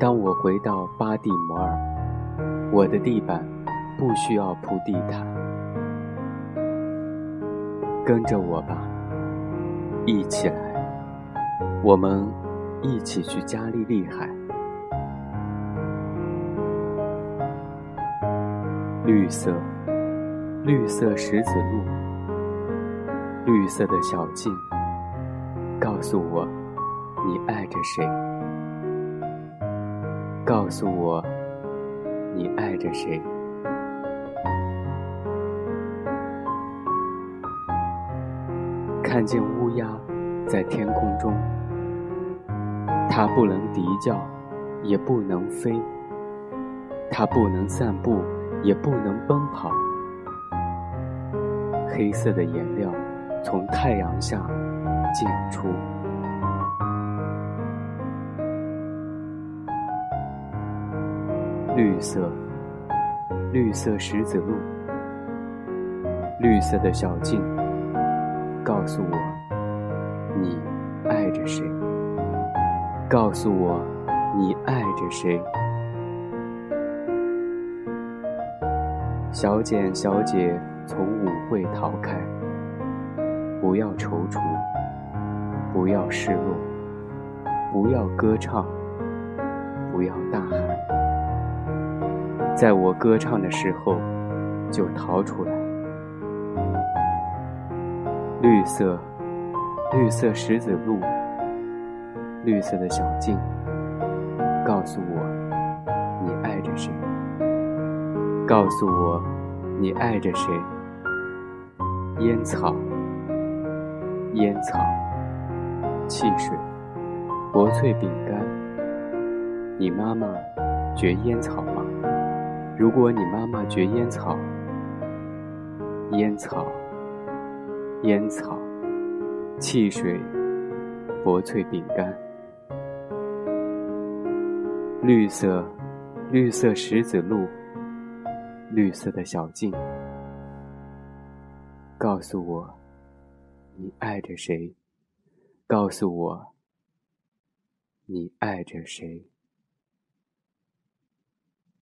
当我回到巴蒂摩尔，我的地板不需要铺地毯。跟着我吧，一起来，我们一起去加利利海。绿色，绿色石子路，绿色的小径，告诉我，你爱着谁？告诉我，你爱着谁？看见乌鸦在天空中，它不能啼叫，也不能飞，它不能散步，也不能奔跑。黑色的颜料从太阳下溅出。绿色，绿色石子路，绿色的小径，告诉我，你爱着谁？告诉我，你爱着谁？小简，小姐从舞会逃开，不要踌躇，不要失落，不要歌唱，不要大喊。在我歌唱的时候，就逃出来。绿色，绿色石子路，绿色的小径，告诉我，你爱着谁？告诉我，你爱着谁？烟草，烟草，汽水，薄脆饼干。你妈妈嚼烟草吗？如果你妈妈嚼烟草，烟草，烟草，汽水，薄脆饼干，绿色，绿色石子路，绿色的小径，告诉我，你爱着谁？告诉我，你爱着谁？